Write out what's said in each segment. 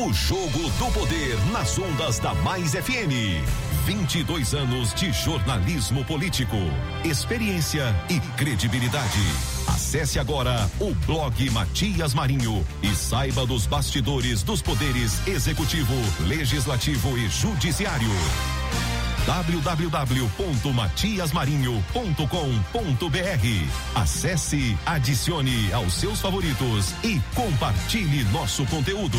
O Jogo do Poder nas ondas da Mais FM. 22 anos de jornalismo político, experiência e credibilidade. Acesse agora o blog Matias Marinho e saiba dos bastidores dos poderes executivo, legislativo e judiciário www.matiasmarinho.com.br. Acesse, adicione aos seus favoritos e compartilhe nosso conteúdo.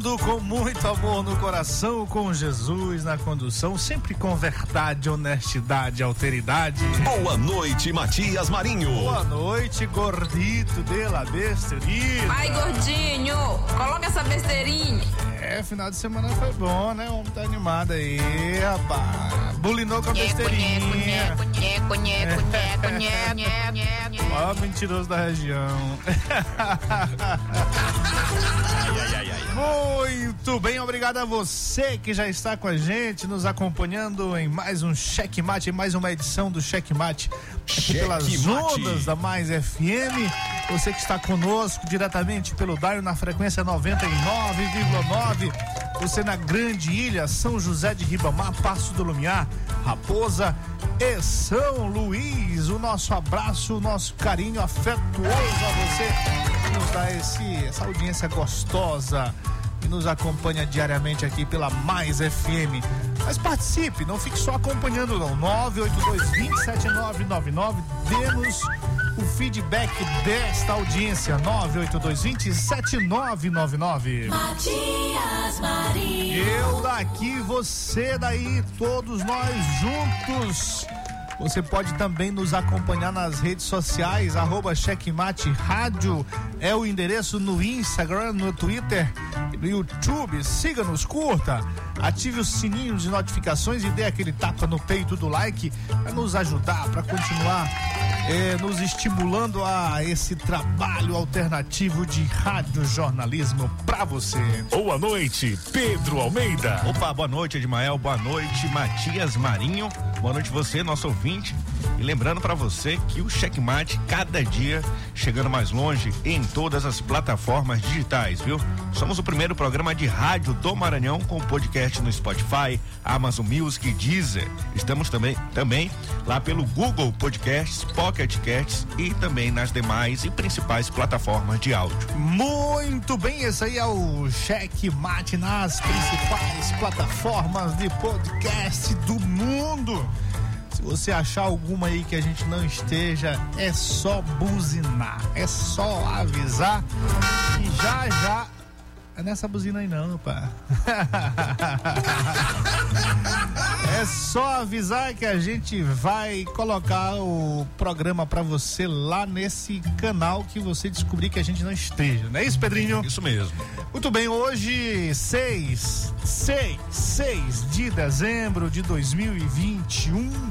Chegando com muito amor no coração, com Jesus na condução, sempre com verdade, honestidade, alteridade. Boa noite, Matias Marinho. Boa noite, gordito de la besteirinha. Ai, gordinho, coloca essa besteirinha. É, final de semana foi bom, né? O homem tá animado aí, rapaz. Bulinou com a besteirinha. Ó, mentiroso da região. ai, ai, ai, ai. Muito bem, obrigado a você que já está com a gente, nos acompanhando em mais um Checkmate, em mais uma edição do Checkmate, aqui pelas ondas da Mais FM. Você que está conosco diretamente pelo Daio na frequência 99,9. Você na Grande Ilha, São José de Ribamar, Passo do Lumiar, Raposa e São Luís. O nosso abraço, o nosso carinho afetuoso a você que nos dá esse, essa audiência gostosa e nos acompanha diariamente aqui pela Mais FM. Mas participe, não fique só acompanhando não. 982-27999, dê-nos o feedback desta audiência. 982-27999. Matias Marinho. Eu daqui, você daí, todos nós juntos. Você pode também nos acompanhar nas redes sociais, arroba Checkmate Rádio é o endereço no Instagram, no Twitter, no YouTube. Siga-nos, curta, ative o sininho de notificações e dê aquele tapa no peito do like para nos ajudar, para continuar é, nos estimulando a esse trabalho alternativo de rádio jornalismo para você. Boa noite, Pedro Almeida. Opa, boa noite, Edmael. Boa noite, Matias Marinho. Boa noite você, nosso ouvinte. E lembrando para você que o Checkmate cada dia chegando mais longe em todas as plataformas digitais, viu? Somos o primeiro programa de rádio do Maranhão com podcast no Spotify, Amazon Music, Deezer. Estamos também também lá pelo Google Podcasts, Pocket Casts e também nas demais e principais plataformas de áudio. Muito bem, esse aí é o Checkmate nas principais plataformas de podcast do mundo. Se você achar alguma aí que a gente não esteja, é só buzinar, é só avisar e já já é nessa buzina aí não, pá. é só avisar que a gente vai colocar o programa para você lá nesse canal que você descobrir que a gente não esteja. Não é isso, Pedrinho? Isso mesmo. Muito bem, hoje 6, 6, 6 de dezembro de 2021.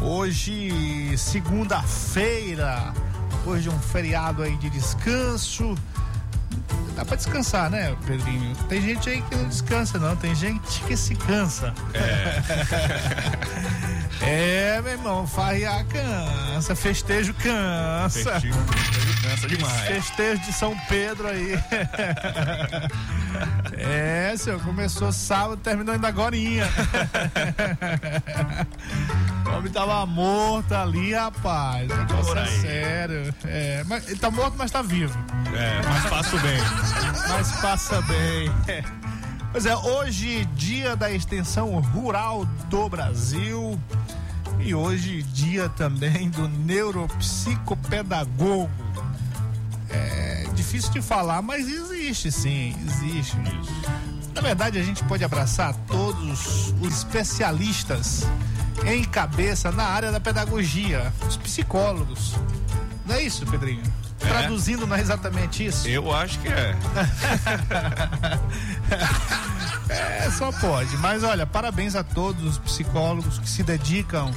Hoje, segunda-feira, hoje é um feriado aí de descanso. Dá pra descansar, né, Pedrinho? Tem gente aí que não descansa, não. Tem gente que se cansa. É, é meu irmão, farrear cansa, festejo cansa. Festejo, festejo criança demais. Festejo de São Pedro aí. é, senhor, começou sábado, terminou ainda agorinha. o homem tava morto ali, rapaz. Negócio é sério. É, mas, ele tá morto, mas tá vivo. É, mas passa bem. Mas passa bem. Pois é, hoje, dia da extensão rural do Brasil. E hoje, dia também do neuropsicopedagogo. É difícil de falar, mas existe sim, existe. Na verdade, a gente pode abraçar todos os especialistas em cabeça na área da pedagogia, os psicólogos. Não é isso, Pedrinho? É. Traduzindo, não é exatamente isso? Eu acho que é. é, só pode. Mas olha, parabéns a todos os psicólogos que se dedicam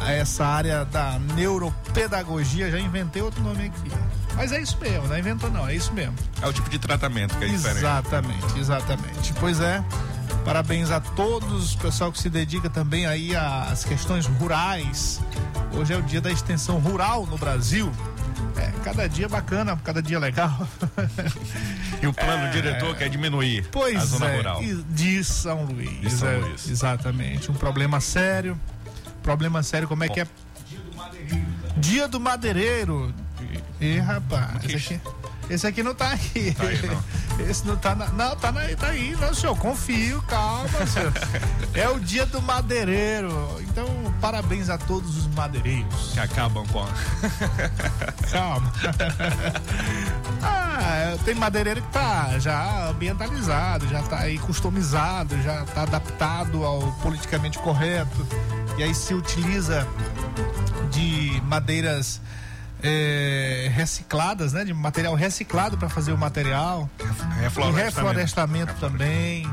a essa área da neuropedagogia. Já inventei outro nome aqui. Mas é isso mesmo, não inventou não, é isso mesmo. É o tipo de tratamento que é diferente. Exatamente, exatamente. Pois é, parabéns a todos, o pessoal que se dedica também aí às questões rurais. Hoje é o dia da extensão rural no Brasil. É, cada dia bacana, cada dia legal. e o plano é, diretor quer diminuir pois a zona é, rural. De São Luís. De São é, Luís. Exatamente. Um problema sério. Problema sério, como é que é? Dia do madeireiro. Dia do madeireiro. E rapaz, aqui, esse aqui não tá aí. Tá aí não. Esse não tá na, Não, tá, na, tá aí, não, senhor. Confio, calma, senhor. é o dia do madeireiro. Então, parabéns a todos os madeireiros. Que acabam com. calma. ah, tem madeireiro que tá já ambientalizado, já tá aí customizado, já tá adaptado ao politicamente correto. E aí se utiliza de madeiras é, recicladas, né? De material reciclado para fazer o material. Reflorestamento. E reflorestamento também.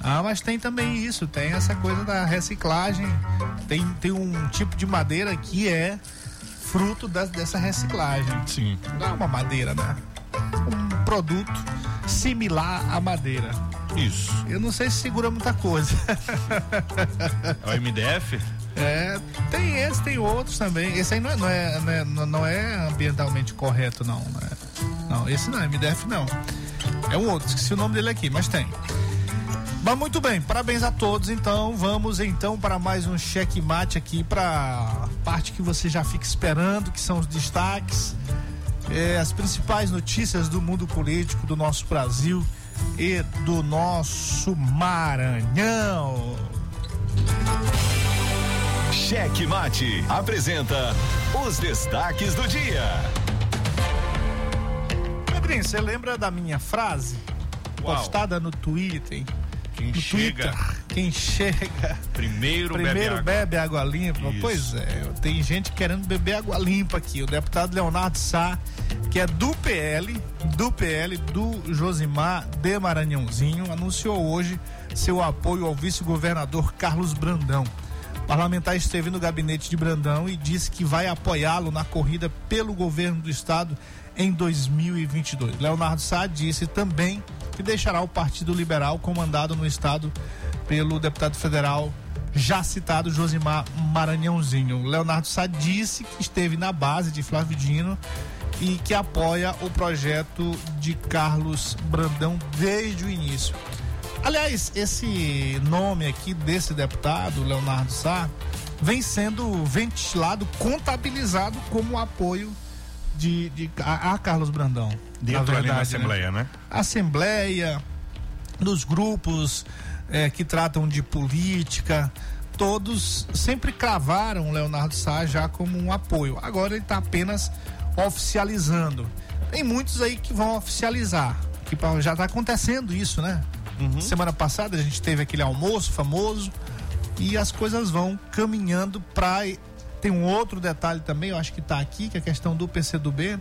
Ah, mas tem também isso, tem essa coisa da reciclagem. Tem, tem um tipo de madeira que é fruto da, dessa reciclagem. Sim. Não é uma madeira, né? Um produto similar à madeira. Isso. Eu não sei se segura muita coisa. É o MDF? É, tem esse, tem outros também. Esse aí não é, não é, não é, não é ambientalmente correto, não. Não, esse não, MDF não. É um outro, esqueci o nome dele aqui, mas tem. Mas muito bem, parabéns a todos. Então, vamos então para mais um checkmate aqui para parte que você já fica esperando, que são os destaques, é, as principais notícias do mundo político do nosso Brasil e do nosso Maranhão. Cheque Mate apresenta os destaques do dia. Pedrinho, você lembra da minha frase Uau. postada no Twitter? Quem no chega. Twitter, quem chega. Primeiro, primeiro bebe, água. bebe água limpa. Isso. Pois é, tem gente querendo beber água limpa aqui. O deputado Leonardo Sá, que é do PL, do PL, do Josimar de Maranhãozinho, anunciou hoje seu apoio ao vice-governador Carlos Brandão parlamentar esteve no gabinete de Brandão e disse que vai apoiá-lo na corrida pelo governo do estado em 2022. Leonardo Sá disse também que deixará o Partido Liberal comandado no estado pelo deputado federal já citado Josimar Maranhãozinho. Leonardo Sá disse que esteve na base de Flávio Dino e que apoia o projeto de Carlos Brandão desde o início. Aliás, esse nome aqui desse deputado, Leonardo Sá, vem sendo ventilado, contabilizado como apoio de, de a, a, Carlos Brandão. Dentro verdade, ali na Assembleia, né? né? Assembleia, nos grupos é, que tratam de política, todos sempre cravaram o Leonardo Sá já como um apoio. Agora ele está apenas oficializando. Tem muitos aí que vão oficializar, que já está acontecendo isso, né? Uhum. Semana passada a gente teve aquele almoço famoso e as coisas vão caminhando para tem um outro detalhe também, eu acho que está aqui, que é a questão do PCdoB.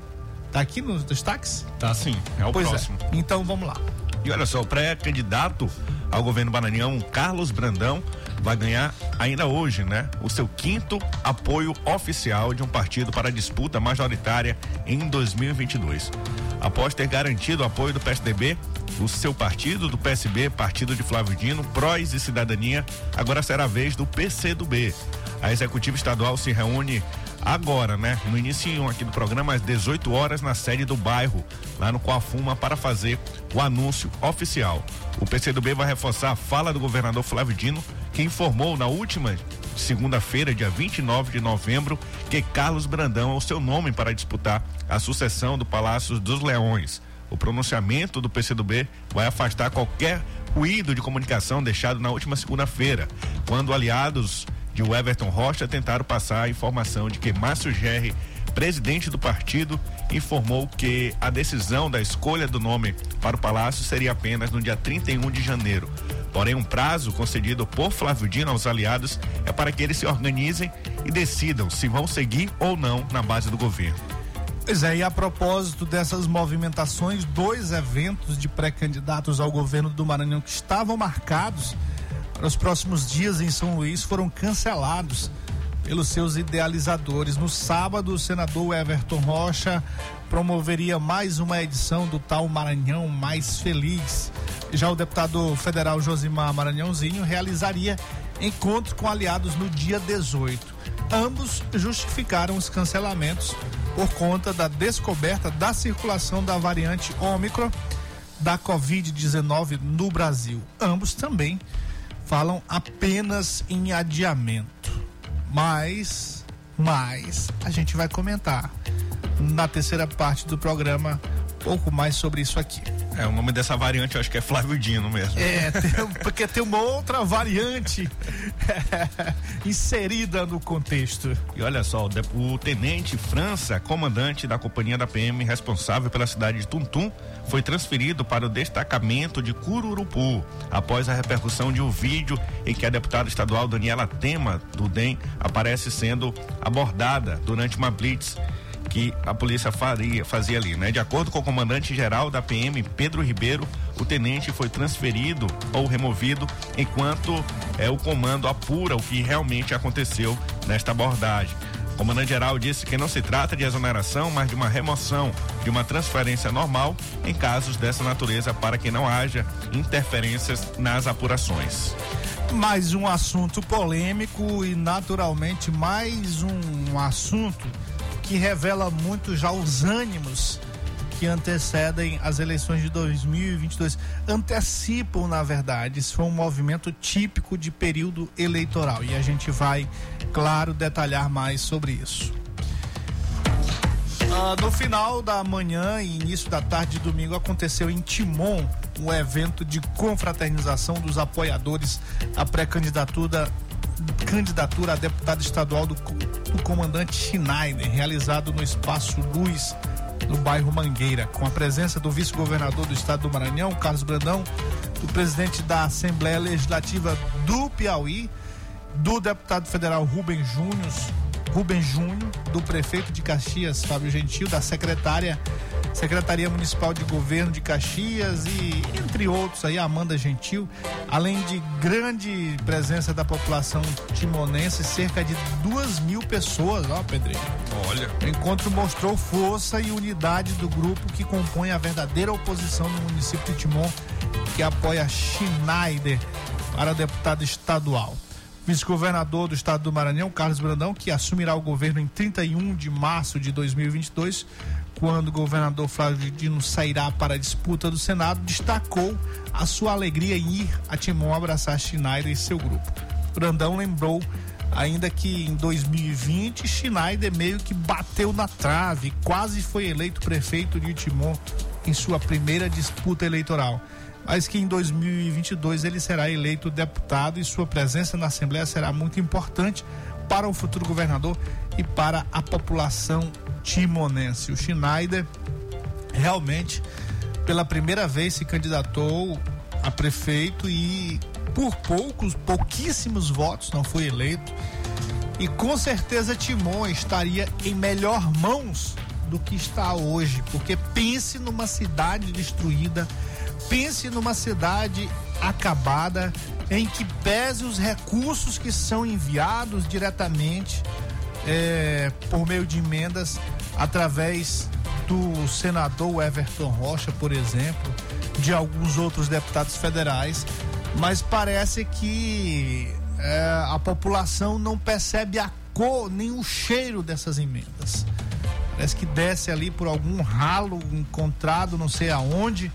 Tá aqui nos destaques? Tá sim, é o pois é. próximo. É. Então vamos lá. E olha só, o pré-candidato ao governo Maranhão, Carlos Brandão, vai ganhar ainda hoje, né? O seu quinto apoio oficial de um partido para a disputa majoritária em 2022. Após ter garantido o apoio do PSDB, o seu partido, do PSB, partido de Flávio Dino, Prós e Cidadania, agora será a vez do PCdoB. A executiva estadual se reúne agora, né? No início aqui do programa, às 18 horas, na sede do bairro, lá no Coafuma, para fazer o anúncio oficial. O PCdoB vai reforçar a fala do governador Flávio Dino, que informou na última segunda-feira, dia 29 de novembro, que Carlos Brandão é o seu nome para disputar a sucessão do Palácio dos Leões. O pronunciamento do PCdoB vai afastar qualquer ruído de comunicação deixado na última segunda-feira, quando aliados de Everton Rocha tentaram passar a informação de que Márcio Gerri, presidente do partido, informou que a decisão da escolha do nome para o palácio seria apenas no dia 31 de janeiro. Porém, um prazo concedido por Flávio Dino aos aliados é para que eles se organizem e decidam se vão seguir ou não na base do governo. Pois é, e a propósito dessas movimentações, dois eventos de pré-candidatos ao governo do Maranhão que estavam marcados para os próximos dias em São Luís foram cancelados pelos seus idealizadores. No sábado, o senador Everton Rocha promoveria mais uma edição do tal Maranhão Mais Feliz. Já o deputado federal Josimar Maranhãozinho realizaria encontro com aliados no dia 18. Ambos justificaram os cancelamentos por conta da descoberta da circulação da variante Ômicron da Covid-19 no Brasil. Ambos também falam apenas em adiamento. Mas, mas a gente vai comentar na terceira parte do programa pouco mais sobre isso aqui. É, o nome dessa variante eu acho que é Flávio Dino mesmo. É, tem, porque tem uma outra variante inserida no contexto. E olha só, o, o tenente França, comandante da companhia da PM responsável pela cidade de Tuntum, foi transferido para o destacamento de Cururupu após a repercussão de um vídeo em que a deputada estadual Daniela Tema, do DEM, aparece sendo abordada durante uma blitz que a polícia faria, fazia ali, né? De acordo com o comandante geral da PM, Pedro Ribeiro, o tenente foi transferido ou removido enquanto é, o comando apura o que realmente aconteceu nesta abordagem. O comandante-geral disse que não se trata de exoneração, mas de uma remoção de uma transferência normal em casos dessa natureza para que não haja interferências nas apurações. Mais um assunto polêmico e naturalmente mais um assunto que revela muito já os ânimos que antecedem as eleições de 2022. Antecipam, na verdade, isso foi um movimento típico de período eleitoral. E a gente vai, claro, detalhar mais sobre isso. Ah, no final da manhã e início da tarde de domingo aconteceu em Timon um evento de confraternização dos apoiadores à pré-candidatura candidatura a deputado estadual do, do comandante Schneider, realizado no Espaço Luz, no bairro Mangueira, com a presença do vice-governador do estado do Maranhão, Carlos Brandão, do presidente da Assembleia Legislativa do Piauí, do deputado federal Rubem Júnior, Rubem Júnior, do prefeito de Caxias, Fábio Gentil, da secretária Secretaria Municipal de Governo de Caxias e entre outros aí, Amanda Gentil, além de grande presença da população timonense, cerca de duas mil pessoas, ó, Pedrinho. Olha. O encontro mostrou força e unidade do grupo que compõe a verdadeira oposição no município de Timon, que apoia Schneider para deputado estadual vice-governador do estado do Maranhão, Carlos Brandão, que assumirá o governo em 31 de março de 2022, quando o governador Flávio Dino sairá para a disputa do Senado, destacou a sua alegria em ir a Timon abraçar Schneider e seu grupo. Brandão lembrou ainda que em 2020 Schneider meio que bateu na trave, quase foi eleito prefeito de Timon em sua primeira disputa eleitoral mas que em 2022 ele será eleito deputado e sua presença na Assembleia será muito importante para o futuro governador e para a população timonense. O Schneider realmente pela primeira vez se candidatou a prefeito e por poucos, pouquíssimos votos não foi eleito. E com certeza Timon estaria em melhor mãos do que está hoje, porque pense numa cidade destruída Pense numa cidade acabada em que pese os recursos que são enviados diretamente é, por meio de emendas através do senador Everton Rocha, por exemplo, de alguns outros deputados federais, mas parece que é, a população não percebe a cor, nem o cheiro dessas emendas. Parece que desce ali por algum ralo encontrado, não sei aonde,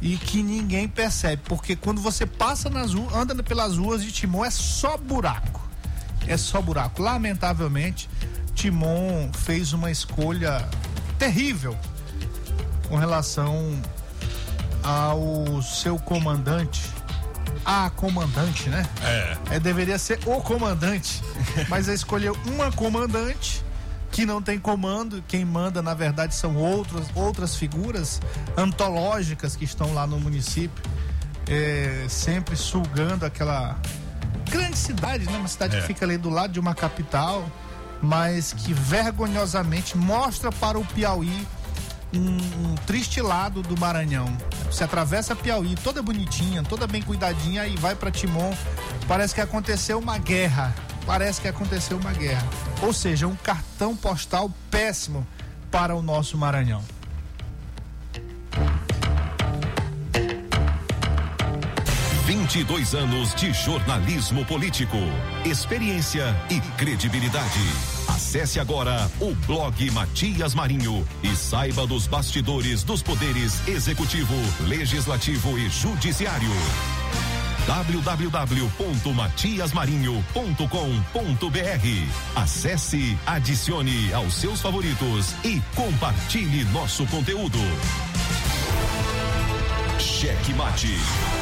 e que ninguém percebe, porque quando você passa nas ruas, anda pelas ruas de Timon é só buraco. É só buraco. Lamentavelmente, Timon fez uma escolha terrível com relação ao seu comandante. A comandante, né? É. é deveria ser o comandante, mas escolheu uma comandante que não tem comando, quem manda na verdade são outras outras figuras antológicas que estão lá no município, é, sempre sugando aquela grande cidade, né? Uma cidade é. que fica ali do lado de uma capital, mas que vergonhosamente mostra para o Piauí um, um, triste lado do Maranhão. Você atravessa Piauí, toda bonitinha, toda bem cuidadinha e vai para Timon. Parece que aconteceu uma guerra. Parece que aconteceu uma guerra. Ou seja, um cartão postal péssimo para o nosso Maranhão. Vinte e dois anos de jornalismo político, experiência e credibilidade. Acesse agora o blog Matias Marinho e saiba dos bastidores dos poderes executivo, legislativo e judiciário www.matiasmarinho.com.br. Acesse, adicione aos seus favoritos e compartilhe nosso conteúdo. Cheque Mate.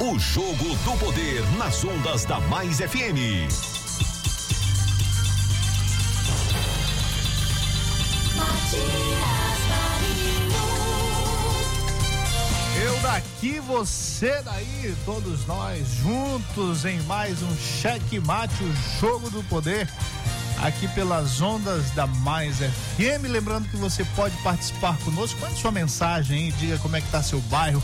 O Jogo do Poder nas ondas da Mais FM. Eu daqui, você daí, todos nós juntos em mais um Cheque Mate, o Jogo do Poder aqui pelas ondas da Mais FM. Lembrando que você pode participar conosco. Mande sua mensagem aí, diga como é que tá seu bairro.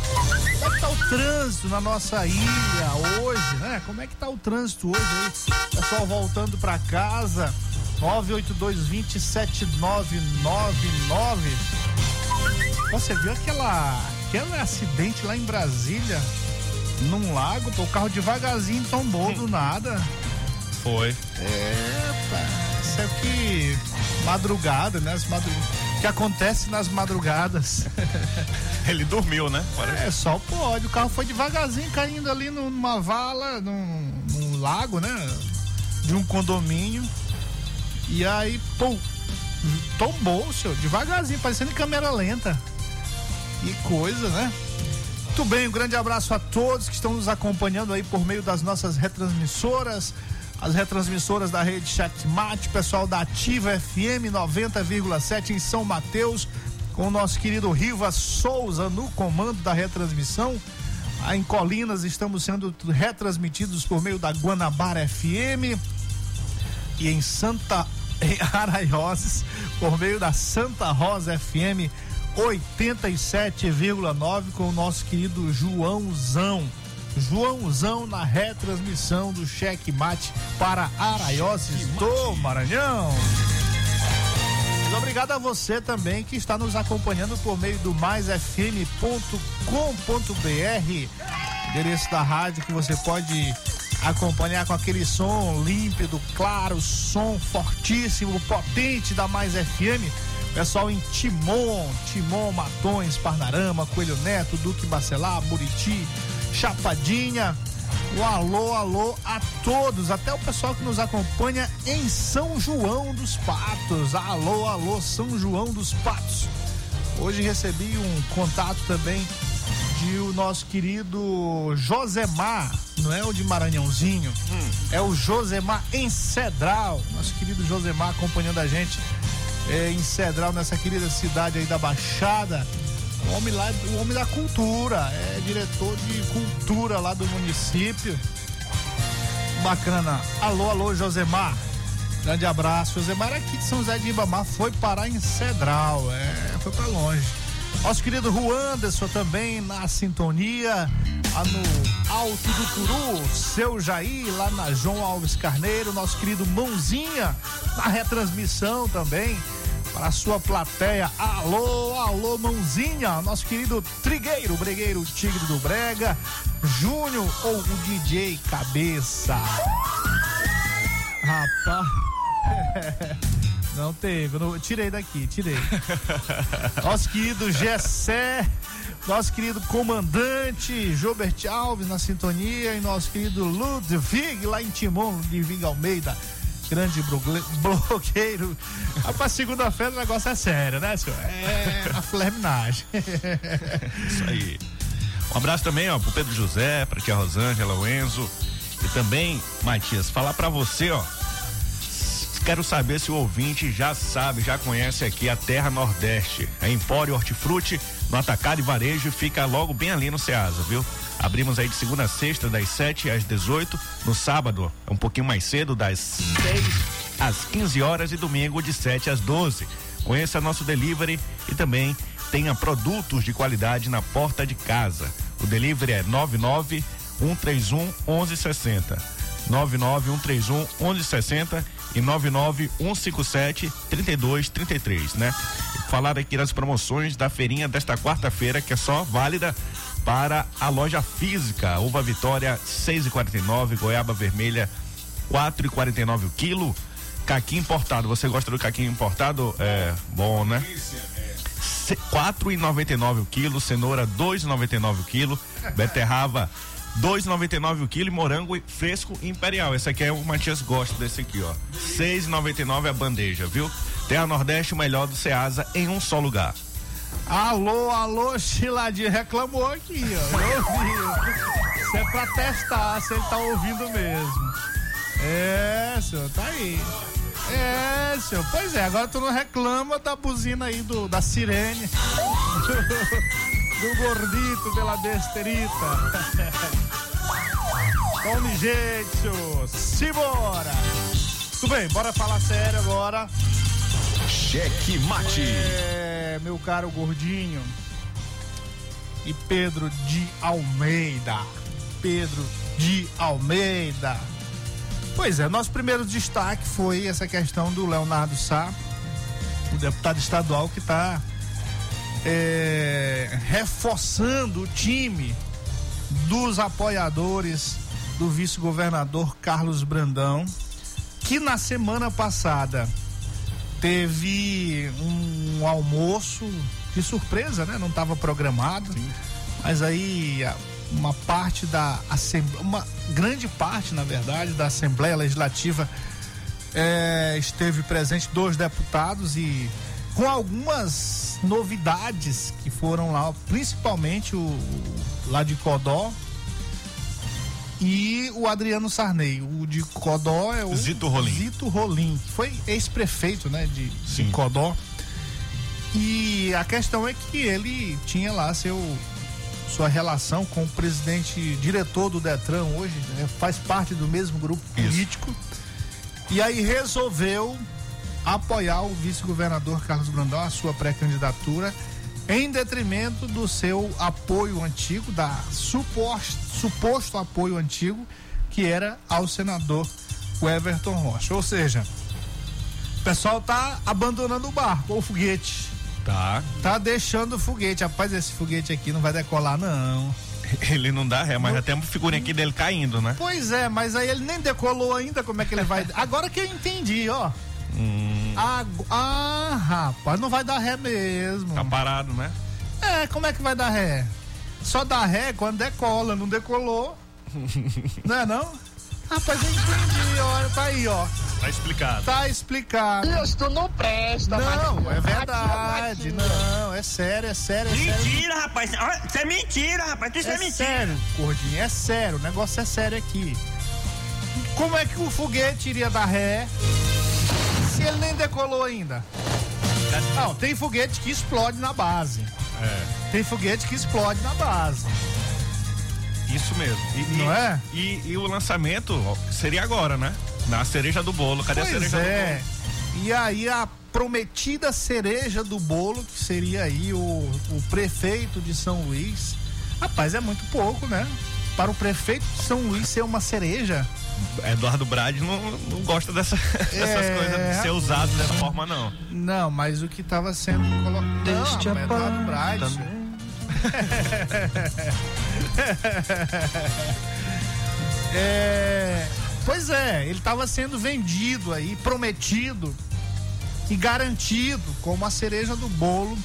Como é que tá o trânsito na nossa ilha hoje, né? Como é que tá o trânsito hoje aí? Pessoal voltando para casa. 982207999. Você viu aquela aquele acidente lá em Brasília? Num lago, o carro devagarzinho tombou do nada. Foi. É, é que madrugada, né? As madrug... que acontece nas madrugadas. Ele dormiu, né? Parece. É, só pode. O carro foi devagarzinho caindo ali numa vala, num, num lago, né? De um condomínio. E aí, pô, tombou, senhor, devagarzinho, parecendo câmera lenta. Que coisa, né? Muito bem, um grande abraço a todos que estão nos acompanhando aí por meio das nossas retransmissoras as retransmissoras da rede Chatmate, pessoal da Ativa FM 90,7 em São Mateus, com o nosso querido Riva Souza no comando da retransmissão. Em Colinas estamos sendo retransmitidos por meio da Guanabara FM e em Santa em Araioses por meio da Santa Rosa FM 87,9 com o nosso querido Joãozão. Joãozão na retransmissão do Cheque Mate para Araioses do Maranhão. Muito obrigado a você também que está nos acompanhando por meio do maisfm.com.br, endereço da rádio que você pode acompanhar com aquele som límpido, claro, som fortíssimo, potente da Mais FM. Pessoal em Timon, Timon, Matões, Parnarama, Coelho Neto, Duque Bacelar, Buriti, Chapadinha. O alô, alô a todos, até o pessoal que nos acompanha em São João dos Patos. Alô, alô, São João dos Patos. Hoje recebi um contato também de o nosso querido Josemar, não é o de Maranhãozinho, hum. é o Josemar em Cedral. Nosso querido Josemar acompanhando a gente é, em Cedral, nessa querida cidade aí da Baixada. O homem lá, o homem da cultura, é diretor de cultura lá do município. Bacana. Alô, alô, Josemar. Grande abraço. Josemar aqui de São José de Ibamar foi parar em Cedral. É, foi para longe. Nosso querido Juan Anderson também na sintonia, lá no Alto do Turu, seu Jair, lá na João Alves Carneiro, nosso querido Mãozinha na retransmissão também para a sua plateia. Alô, alô, mãozinha, nosso querido Trigueiro, Bregueiro Tigre do Brega, Júnior ou o DJ Cabeça. Rapaz. Não teve, não, tirei daqui, tirei. Nosso querido Gessé, nosso querido comandante Jobert Alves na sintonia e nosso querido Ludwig lá em Timon, Ludwig Almeida grande bloqueiro. Rapaz, segunda-feira o negócio é sério, né, senhor? É a fleminagem. Isso aí. Um abraço também, ó, pro Pedro José, pra tia Rosângela, o Enzo. E também, Matias, falar para você, ó. Quero saber se o ouvinte já sabe, já conhece aqui a Terra Nordeste. É Empório Hortifruti, no Atacado e Varejo, fica logo bem ali no Ceasa, viu? Abrimos aí de segunda a sexta, das 7 às 18. No sábado, é um pouquinho mais cedo, das 6 às 15 horas. E domingo, de 7 às 12. Conheça nosso delivery e também tenha produtos de qualidade na porta de casa. O delivery é 99 131 1160. 99 131 1160 e 99 157 3233, né? Falar aqui das promoções da feirinha desta quarta-feira, que é só válida para a loja física. Uva Vitória 6,49, Goiaba Vermelha 4,49 o quilo. Caqui importado, você gosta do caqui importado? É bom, né? quatro e noventa o quilo, cenoura dois e noventa o quilo, beterraba dois e noventa o quilo morango fresco imperial. Esse aqui é o Matias gosta desse aqui, ó. Seis e noventa a bandeja, viu? Tem a Nordeste o melhor do Ceasa em um só lugar. Alô, alô, Chiladinho reclamou aqui, ó. Eu ouvi. Isso é pra testar se ele tá ouvindo mesmo. É, senhor, tá aí. É, senhor. Pois é, agora tu não reclama da buzina aí do, da sirene. Do, gordito pela besterita. Tome jeito, simbora. Tudo bem, bora falar sério agora. Cheque mate. É, meu caro gordinho. E Pedro de Almeida. Pedro de Almeida. Pois é, nosso primeiro destaque foi essa questão do Leonardo Sá, o deputado estadual que está é, reforçando o time dos apoiadores do vice-governador Carlos Brandão, que na semana passada teve um almoço de surpresa, né? Não estava programado. Sim. Mas aí uma parte da Assembleia, uma grande parte, na verdade, da Assembleia Legislativa é, esteve presente, dois deputados e com algumas novidades que foram lá, principalmente o, o lá de Codó, e o Adriano Sarney. O de Codó é o Zito Rolim. Zito Rolim, que foi ex-prefeito, né, de, de, Codó. E a questão é que ele tinha lá seu sua relação com o presidente diretor do Detran hoje, né, faz parte do mesmo grupo político. Isso. E aí resolveu apoiar o vice-governador Carlos Brandão a sua pré-candidatura em detrimento do seu apoio antigo, da suposto, suposto apoio antigo, que era ao senador Everton Rocha. Ou seja, o pessoal tá abandonando o barco, o foguete. Tá. Tá deixando o foguete. Rapaz, esse foguete aqui não vai decolar, não. Ele não dá ré, mas já tem uma figurinha aqui dele caindo, né? Pois é, mas aí ele nem decolou ainda, como é que ele vai. Agora que eu entendi, ó. Hum. Ah, ah, rapaz, não vai dar ré mesmo. Tá parado, né? É, como é que vai dar ré? Só dá ré quando decola, não decolou. não é não? Rapaz, eu entendi, olha, tá aí, ó. Tá explicado. Tá explicado. Deus, tu não presta, Não, é verdade. Não, é sério, é sério, é sério. Mentira, rapaz. Olha, Isso é mentira, rapaz. Isso é, É mentira. sério, Gordinho, é sério. O negócio é sério aqui. Como é que o foguete iria dar ré ele nem decolou ainda? Não, tem foguete que explode na base. É, Tem foguete que explode na base. isso mesmo. E, e- Não é? E, e o lançamento seria agora, né? Na cereja do bolo. Cadê a Pois cereja é. E aí a prometida cereja do bolo, que seria aí o, o prefeito de São Luís. Rapaz, é muito pouco, né? Para o prefeito de São Luís ser uma cereja. Eduardo Brade não, não gosta dessa, dessas É. coisas de ser usado dessa forma, não. Não, mas o que estava sendo colocado. Deste Não, é Eduardo Braz. é, pois é, ele estava sendo vendido aí, prometido e garantido como a cereja do bolo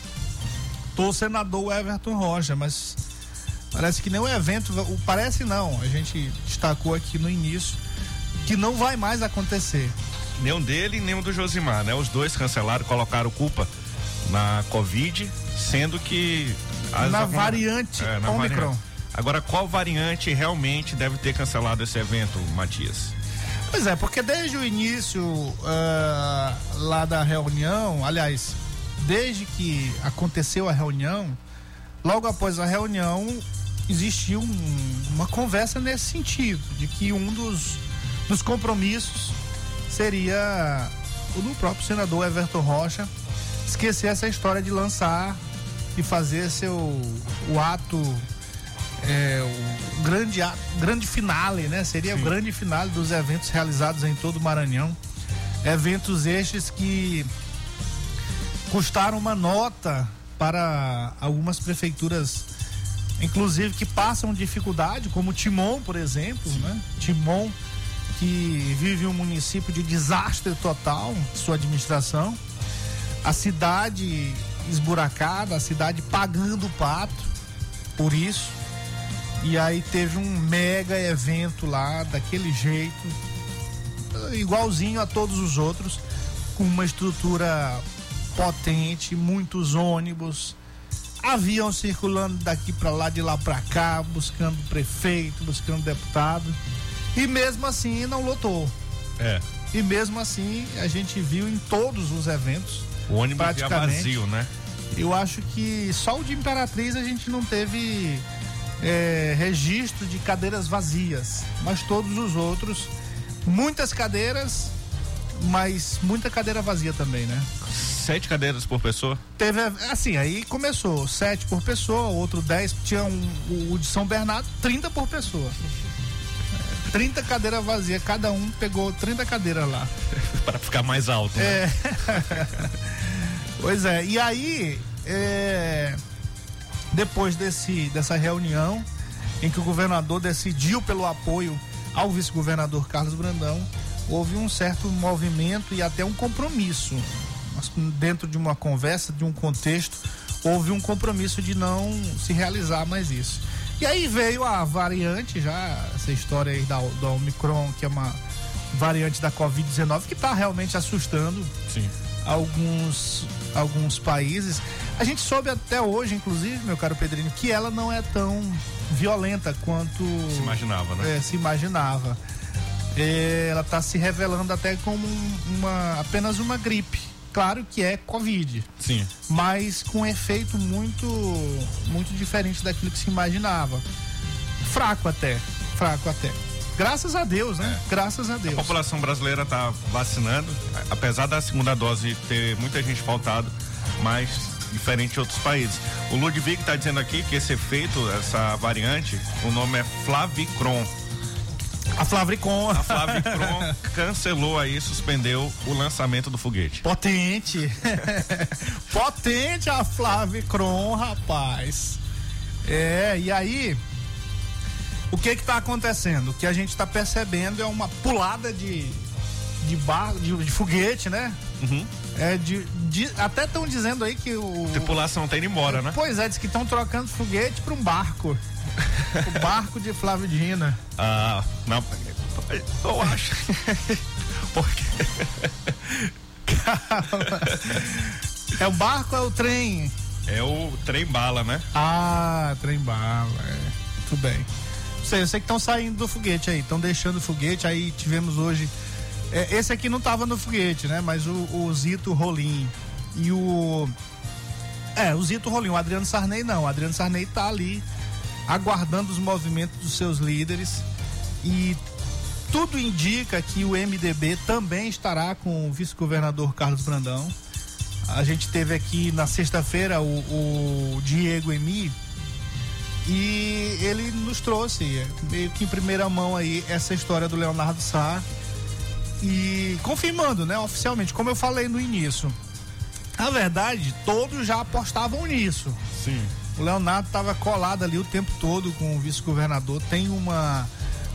do senador Everton Rocha, mas parece que nem o evento, o- parece não, a gente destacou aqui no início que não vai mais acontecer. Nem um dele, nem um do Josimar, né? Os dois cancelaram, colocaram culpa na Covid, sendo que. Na variante É, na Omicron. variante. Agora, qual variante realmente deve ter cancelado esse evento, Matias? Pois é, porque desde o início ah, lá da reunião, aliás, desde que aconteceu a reunião, logo após a reunião, existiu um- uma conversa nesse sentido, de que um dos, dos compromissos seria o do próprio senador Everton Rocha esquecer essa história de lançar e fazer seu o ato é, o grande ato, grande finale, né? Seria o grande finale dos eventos realizados em todo o Maranhão. Eventos estes que custaram uma nota para algumas prefeituras, inclusive que passam dificuldade, como Timon, por exemplo, né? Timon que vive um município de desastre total, sua administração. A cidade esburacada, a cidade pagando o pato por isso. E aí teve um mega evento lá, daquele jeito, igualzinho a todos os outros, com uma estrutura potente, muitos ônibus, avião circulando daqui para lá, de lá para cá, buscando prefeito, buscando deputado. E mesmo assim não lotou. É. E mesmo assim a gente viu em todos os eventos. O ônibus Praticamente. vazio, né? Eu acho que só o de Imperatriz a gente não teve é, registro de cadeiras vazias, mas todos os outros, muitas cadeiras, mas muita cadeira vazia também, né? Sete cadeiras por pessoa. Teve, assim, aí começou, sete por pessoa, outro dez, tinha um, o, o de São Bernardo, 30 por pessoa. É, 30 cadeiras vazias, cada um pegou 30 cadeiras lá. para ficar mais alto. Né? É. pois é, e aí, é, depois desse, dessa reunião, em que o governador decidiu pelo apoio ao vice-governador Carlos Brandão, houve um certo movimento e até um compromisso. Mas Dentro de uma conversa, de um contexto, houve um compromisso de não se realizar mais isso. E aí veio a variante, já, essa história aí da, da Omicron, que é uma variante da Covid-19, que está realmente assustando Sim. alguns, alguns países. A gente soube até hoje, inclusive, meu caro Pedrinho, que ela não é tão violenta quanto Se imaginava, né? é, se imaginava. É, ela está se revelando até como um- uma, apenas uma gripe. Claro que é Covid, Sim. mas com um efeito muito, muito diferente daquilo que se imaginava. Fraco até, fraco até. Graças a Deus, né? Graças a A Deus. população brasileira está vacinando, apesar da segunda dose ter muita gente faltado, mas diferente de outros países. O Ludwig está dizendo aqui que esse efeito, essa variante, o nome é Flavicron. A Flavricon. A cancelou aí, suspendeu o lançamento do foguete. Potente. Potente a Flavicron, rapaz. É, e aí, o que que tá acontecendo? O que a gente tá percebendo é uma pulada de de bar, de, de foguete, né? Uhum. É de, de- até estão dizendo aí que o Tripulação tá indo embora, né? Pois é, diz que estão trocando foguete para um barco. o barco de Flávio Dina. Ah, não, eu acho. Porque. Calma. É o barco ou é o trem? É o trem bala, né? Ah, trem bala. É. Tudo bem. Sei, eu sei que estão saindo do foguete aí, estão deixando o foguete. Aí tivemos hoje. É, esse aqui não estava no foguete, né? Mas o, o Zito Rolim e o. É, o Zito Rolim, o Adriano Sarney não. O Adriano Sarney tá ali aguardando os movimentos dos seus líderes e tudo indica que o MDB também estará com o vice-governador Carlos Brandão. A gente teve aqui na sexta-feira o, o, Diego Emi e ele nos trouxe meio que em primeira mão aí essa história do Leonardo Sá e confirmando, né, oficialmente, como eu falei no início. Na verdade, todos já apostavam nisso. Sim. O Leonardo estava colado ali o tempo todo com o vice-governador. Tem uma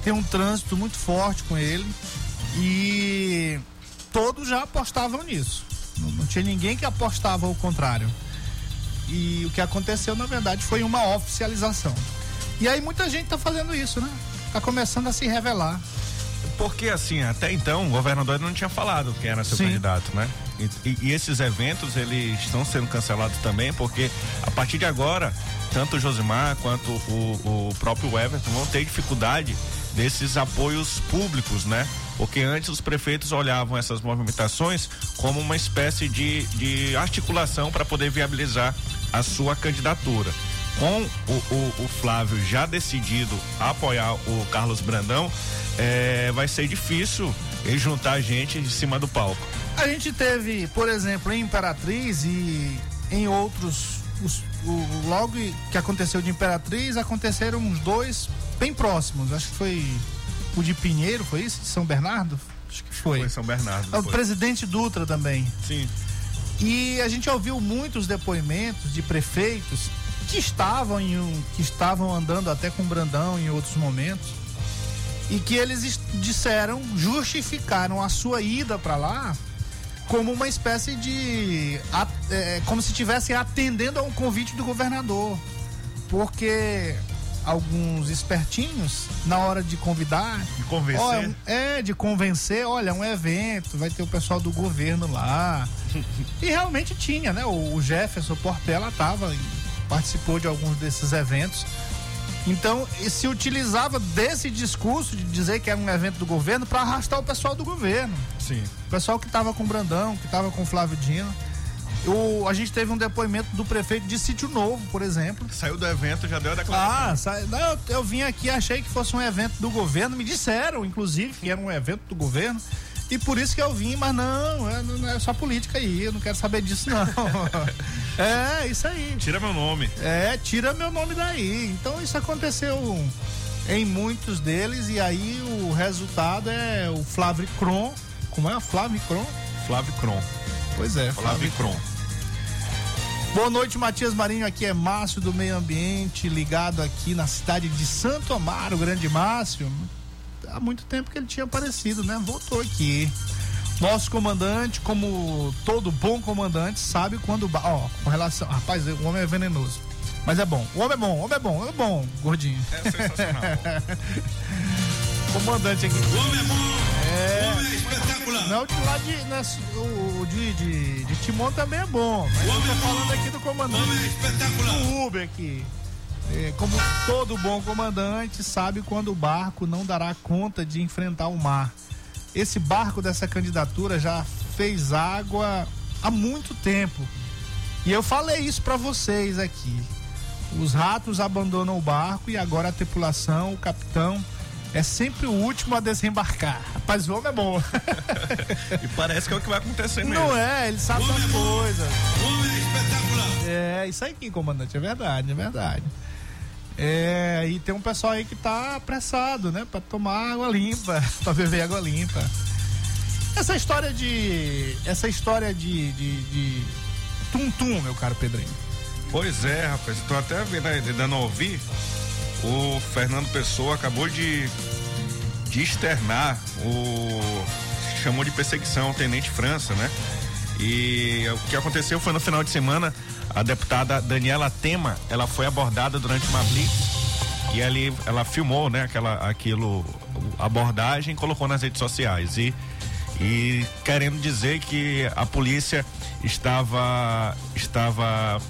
tem um trânsito muito forte com ele e todos já apostavam nisso. Não, não tinha ninguém que apostava o contrário. E o que aconteceu, na verdade, foi uma oficialização. E aí muita gente está fazendo isso, né? Está começando a se revelar. Porque assim, até então o governador não tinha falado quem era seu Sim. candidato, né? E, e, esses eventos eles estão sendo cancelados também, porque a partir de agora, tanto o Josimar quanto o, o próprio Everton vão ter dificuldade desses apoios públicos, né? Porque antes os prefeitos olhavam essas movimentações como uma espécie de, de articulação para poder viabilizar a sua candidatura. Com o, o, o, Flávio já decidido a apoiar o Carlos Brandão, é, vai ser difícil ele juntar a gente em cima do palco. A gente teve, por exemplo, em Imperatriz e em outros. Os, o, logo que aconteceu de Imperatriz, aconteceram uns dois bem próximos. Acho que foi o de Pinheiro, foi isso? De São Bernardo? Acho que foi. Foi São Bernardo. O presidente Dutra também. Sim. E a gente ouviu muitos depoimentos de prefeitos que estavam em um, que estavam andando até com Brandão em outros momentos e que eles disseram, justificaram a sua ida para lá como uma espécie de é, como se estivessem atendendo a um convite do governador, porque alguns espertinhos na hora de convidar. De convencer. é, de convencer, olha, um evento, vai ter o pessoal do governo lá. e realmente tinha, né? O, Jefferson Portela tava, participou de alguns desses eventos. Então, se utilizava desse discurso de dizer que era um evento do governo para arrastar o pessoal do governo. Sim. O pessoal que estava com Brandão, que estava com Flávio Dino. O, a gente teve um depoimento do prefeito de Sítio Novo, por exemplo. Saiu do evento, já deu a declaração. Ah, sa... Não, eu, eu vim aqui, achei que fosse um evento do governo. Me disseram, inclusive, que era um evento do governo. E por isso que eu vim, mas não, é, não é só política aí, eu não quero saber disso, não. é, isso aí. Tira meu nome. É, tira meu nome daí. Então isso aconteceu em muitos deles, e aí o resultado é o Flávio Cron. Como é? o Flávio Cron? Flávio Cron. Pois é, Flávio Cron. Boa noite, Matias Marinho. Aqui é Márcio do Meio Ambiente, ligado aqui na cidade de Santo Amaro, grande Márcio. Há muito tempo que ele tinha aparecido, né? Voltou aqui. Nosso comandante, como todo bom comandante, sabe quando. Ó, com relação. Rapaz, o homem é venenoso. Mas é bom. O homem é bom, o homem é bom, é bom, gordinho. É sensacional. comandante aqui. O homem é bom. É. O homem é espetacular. Não, de lá de, né, o, de, de, de Timon também é bom. Mas eu tô falando aqui do comandante. O homem é espetacular. Do Uber aqui. É, como todo bom comandante sabe quando o barco não dará conta de enfrentar o mar. Esse barco dessa candidatura já fez água há muito tempo. E eu falei isso para vocês aqui. Os ratos abandonam o barco e agora a tripulação, o capitão, é sempre o último a desembarcar. Rapaz, o homem é bom. e parece que é o que vai acontecer mesmo. Não é, ele sabe das coisas. Homem é espetacular. É, isso aí, comandante, é verdade, é verdade. É, e tem um pessoal aí que tá apressado, né? Pra tomar água limpa, pra beber água limpa. Essa história de. Essa história de. de, de tum-tum, meu caro Pedrinho. Pois é, rapaz. Tô até vendo dando a ouvir o Fernando Pessoa acabou de, de externar o. chamou de perseguição o Tenente França, né? E o que aconteceu foi no final de semana, a deputada Daniela Tema, ela foi abordada durante uma blitz E ali ela filmou, né, aquela, aquilo, abordagem, colocou nas redes sociais e e querendo dizer que a polícia estava estava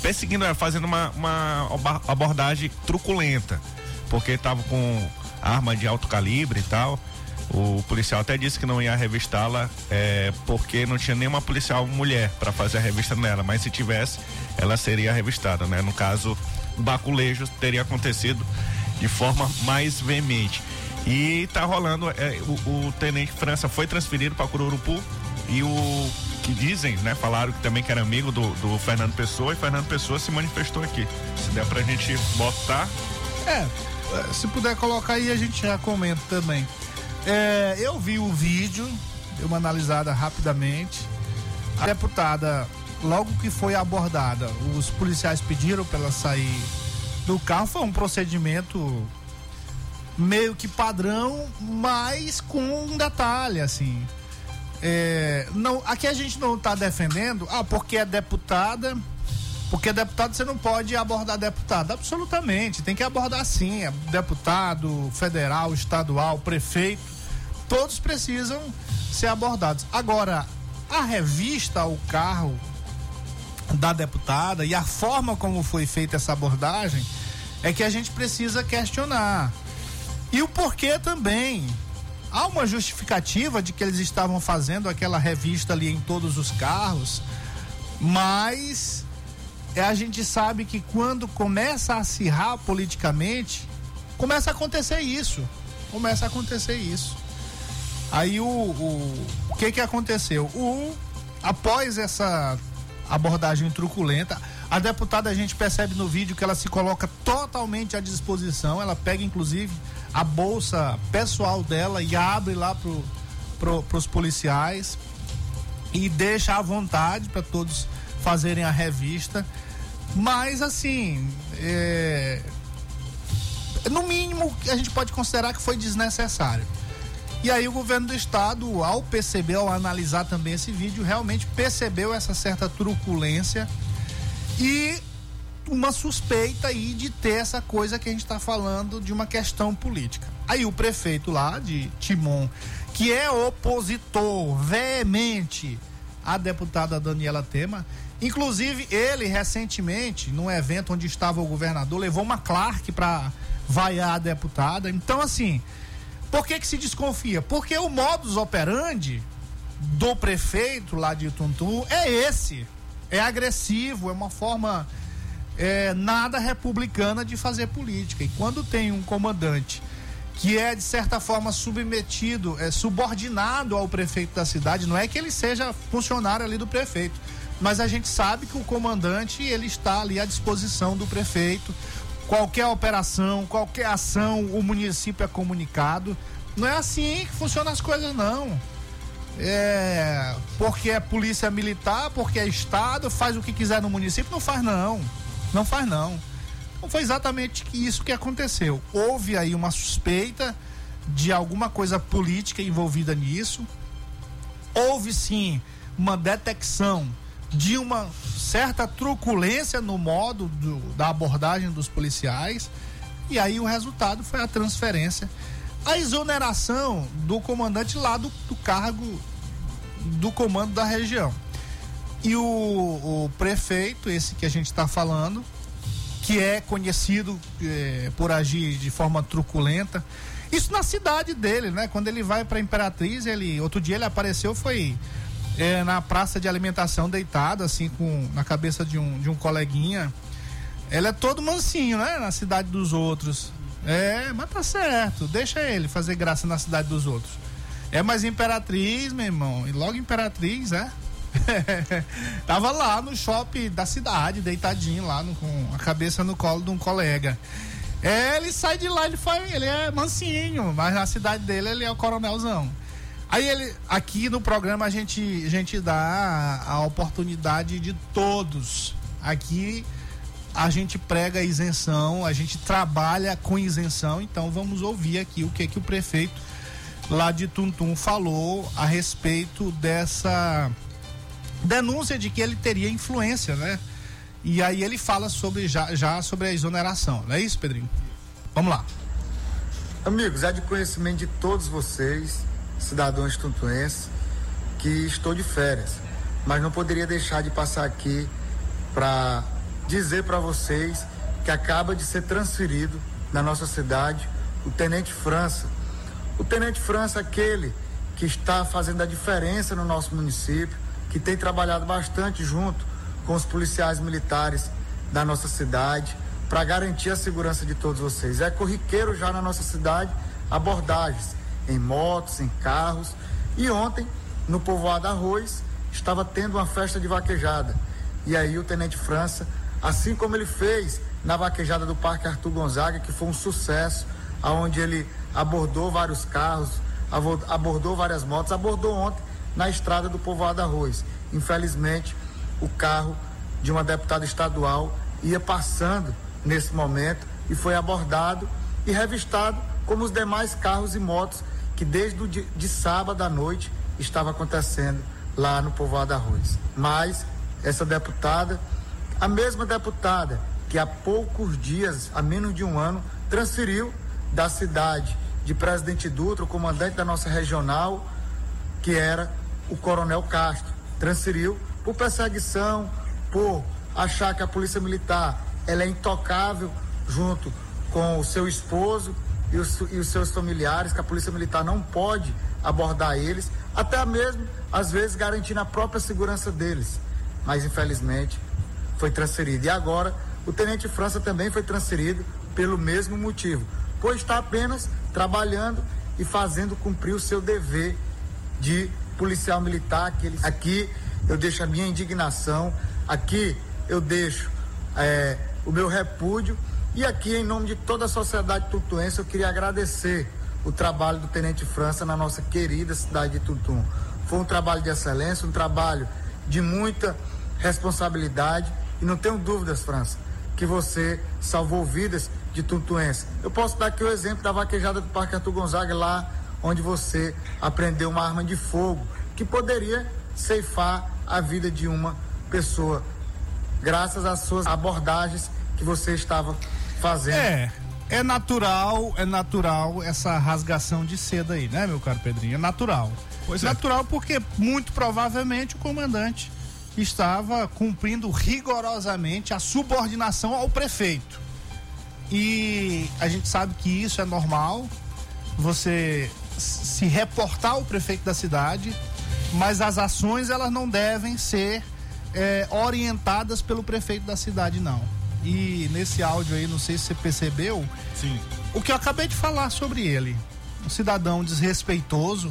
perseguindo, fazendo uma, uma abordagem truculenta, porque estava com arma de alto calibre e tal. O policial até disse que não ia revistá-la é, porque não tinha nenhuma policial mulher para fazer a revista nela, mas se tivesse, ela seria revistada, né? No caso, o baculejo teria acontecido de forma mais veemente. E tá rolando, é, o, o, tenente França foi transferido para Cururupu e o que dizem, né, falaram que também que era amigo do, do Fernando Pessoa e Fernando Pessoa se manifestou aqui. Se der pra gente botar. É, se puder colocar aí a gente já comenta também. É, eu vi o vídeo, dei uma analisada rapidamente. A deputada, logo que foi abordada, os policiais pediram para ela sair do carro. Foi um procedimento meio que padrão, mas com um detalhe, assim. É, não, aqui a gente não está defendendo, ah, porque é deputada, porque deputado você não pode abordar deputado. Absolutamente, tem que abordar sim. É deputado, federal, estadual, prefeito, todos precisam ser abordados. Agora, a revista, o carro da deputada e a forma como foi feita essa abordagem é que a gente precisa questionar. E o porquê também. Há uma justificativa de que eles estavam fazendo aquela revista ali em todos os carros, mas é, a gente sabe que quando começa a acirrar politicamente, começa a acontecer isso. Começa a acontecer isso. Aí o, o, o que que aconteceu? O, após essa abordagem truculenta, a deputada a gente percebe no vídeo que ela se coloca totalmente à disposição, ela pega inclusive a bolsa pessoal dela e abre lá pro, pro, pros policiais e deixa à vontade para todos fazerem a revista. Mas assim, é... no mínimo a gente pode considerar que foi desnecessário. E aí o governo do estado, ao perceber, ao analisar também esse vídeo, realmente percebeu essa certa truculência e uma suspeita aí de ter essa coisa que a gente está falando de uma questão política. Aí o prefeito lá de Timon, que é opositor veemente à deputada Daniela Tema, inclusive ele recentemente, num evento onde estava o governador, levou uma Clark para vaiar a deputada. Então, assim, por que que se desconfia? Porque o modus operandi do prefeito lá de Tuntum é esse. É agressivo, é uma forma é, nada republicana de fazer política. E quando tem um comandante que é de certa forma submetido, é subordinado ao prefeito da cidade, não é que ele seja funcionário ali do prefeito, mas a gente sabe que o comandante ele está ali à disposição do prefeito. Qualquer operação, qualquer ação, o município é comunicado. Não é assim que funcionam as coisas, não. É porque é polícia militar, porque é estado, faz o que quiser no município, não faz não. Não faz não. Então foi exatamente isso que aconteceu. Houve aí uma suspeita de alguma coisa política envolvida nisso. Houve sim uma detecção de uma certa truculência no modo do, da abordagem dos policiais. E aí o resultado foi a transferência, a exoneração do comandante lá do, do cargo do comando da região. E o, o prefeito, esse que a gente está falando, que é conhecido é, por agir de forma truculenta. Isso na cidade dele, né? Quando ele vai para Imperatriz, ele outro dia ele apareceu foi é, na praça de alimentação deitado assim com na cabeça de um de um coleguinha. Ele é todo mansinho, né? Na cidade dos outros. É, mas tá certo. Deixa ele fazer graça na cidade dos outros. É mais Imperatriz, meu irmão. E logo Imperatriz, é? Tava lá no shopping da cidade, deitadinho lá, no, com a cabeça no colo de um colega. É, ele sai de lá, ele, foi, ele é mansinho, mas na cidade dele ele é o coronelzão. Aí ele, aqui no programa a gente, a gente dá a, oportunidade de todos. Aqui a gente prega isenção, a gente trabalha com isenção, então vamos ouvir aqui o que que o prefeito lá de Tuntum falou a respeito dessa denúncia de que ele teria influência, né? E aí ele fala sobre já, já sobre a exoneração, não é isso, Pedrinho? Vamos lá. Amigos, é de conhecimento de todos vocês, cidadãos tuntuenses, que estou de férias, mas não poderia deixar de passar aqui para dizer para vocês que acaba de ser transferido na nossa cidade o Tenente França. O Tenente França, aquele que está fazendo a diferença no nosso município, que tem trabalhado bastante junto com os policiais militares da nossa cidade para garantir a segurança de todos vocês. É corriqueiro já na nossa cidade abordagens em motos, em carros. E ontem, no povoado Arroz, estava tendo uma festa de vaquejada. E aí o Tenente França, assim como ele fez na vaquejada do Parque Arthur Gonzaga, que foi um sucesso, aonde ele abordou vários carros, abordou várias motos, abordou ontem na estrada do povoado Arroz. Infelizmente, o carro de uma deputada estadual ia passando nesse momento e foi abordado e revistado como os demais carros e motos que desde o de, de sábado à noite estava acontecendo lá no povoado Arroz. Mas essa deputada, a mesma deputada que há poucos dias, há menos de um ano, transferiu da cidade de Presidente Dutra, o comandante da nossa regional, que era o Coronel Castro, transferiu por perseguição, por achar que a Polícia Militar ela é intocável junto com o seu esposo e os, e os seus familiares, que a Polícia Militar não pode abordar eles, até mesmo, às vezes, garantindo a própria segurança deles. Mas, infelizmente, foi transferido. E agora, o Tenente França também foi transferido pelo mesmo motivo, pois está apenas trabalhando e fazendo cumprir o seu dever de policial militar. Que ele... Aqui eu deixo a minha indignação, aqui eu deixo é, o meu repúdio e aqui, em nome de toda a sociedade tutuense, eu queria agradecer o trabalho do Tenente França na nossa querida cidade de Tutum. Foi um trabalho de excelência, um trabalho de muita responsabilidade e não tenho dúvidas, França, que você salvou vidas de tutuense. Eu posso dar aqui o exemplo da vaquejada do Parque Arthur Gonzaga lá onde você aprendeu uma arma de fogo que poderia ceifar a vida de uma pessoa, graças às suas abordagens que você estava fazendo. É, é natural, é natural essa rasgação de seda aí, né, meu caro Pedrinho? É natural. Pois é. Natural porque muito provavelmente o comandante estava cumprindo rigorosamente a subordinação ao prefeito. E a gente sabe que isso é normal. Você se reportar ao prefeito da cidade, mas as ações elas não devem ser é, orientadas pelo prefeito da cidade, não. E nesse áudio aí, não sei se você percebeu, Sim. o que eu acabei de falar sobre ele. Um cidadão desrespeitoso,